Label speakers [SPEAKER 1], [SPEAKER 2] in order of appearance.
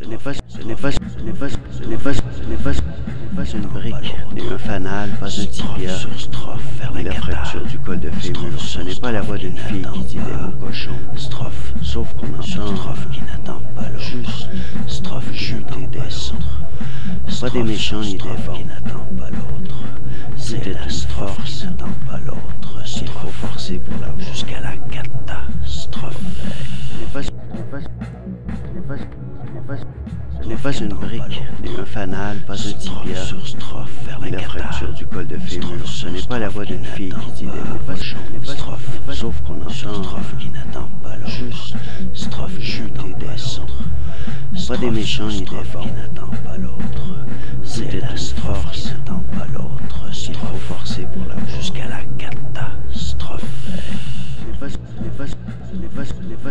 [SPEAKER 1] Ce n'est pas, ce n'est pas, ce n'est pas, ce n'est pas, ce n'est pas, ce n'est pas une brique, ni un fanal, pas un tibia, ni la fracture du col de fémur. Ce n'est pas la voix d'une fille qui dit des mots cochons.
[SPEAKER 2] Strophe,
[SPEAKER 1] Sauf qu'on entend
[SPEAKER 2] strophe qui n'attend pas l'autre.
[SPEAKER 1] juste
[SPEAKER 2] Strophe qui
[SPEAKER 1] juter
[SPEAKER 2] n'attend
[SPEAKER 1] des
[SPEAKER 2] pas
[SPEAKER 1] des méchants ni des bons.
[SPEAKER 2] qui n'attend pas l'autre. C'est
[SPEAKER 1] est
[SPEAKER 2] la strophe qui n'attend pas l'autre.
[SPEAKER 1] qu'il faut forcer pour l'avoir.
[SPEAKER 2] jusqu'à la catastrophe.
[SPEAKER 1] Ce n'est pas, ce n'est pas, ce n'est pas, ce n'est pas, pas une brique, ni un fanal, pas un tibia, ni
[SPEAKER 2] la
[SPEAKER 1] la fracture du col de fémur. Ce n'est pas la voix d'une fille qui dit des mots.
[SPEAKER 2] Strophe,
[SPEAKER 1] Sauf qu'on entend
[SPEAKER 2] strophe qui n'attend pas l'autre.
[SPEAKER 1] juste
[SPEAKER 2] strophe qui n'attend pas l'autre.
[SPEAKER 1] Pas des méchants ni des
[SPEAKER 2] qui n'attend pas l'autre. C'est
[SPEAKER 1] est
[SPEAKER 2] la strophe qui n'attend pas l'autre.
[SPEAKER 1] qu'il faut forcer pour l'avoir.
[SPEAKER 2] jusqu'à la catastrophe.
[SPEAKER 1] N'est pas, n'est pas, n'est pas, n'est pas,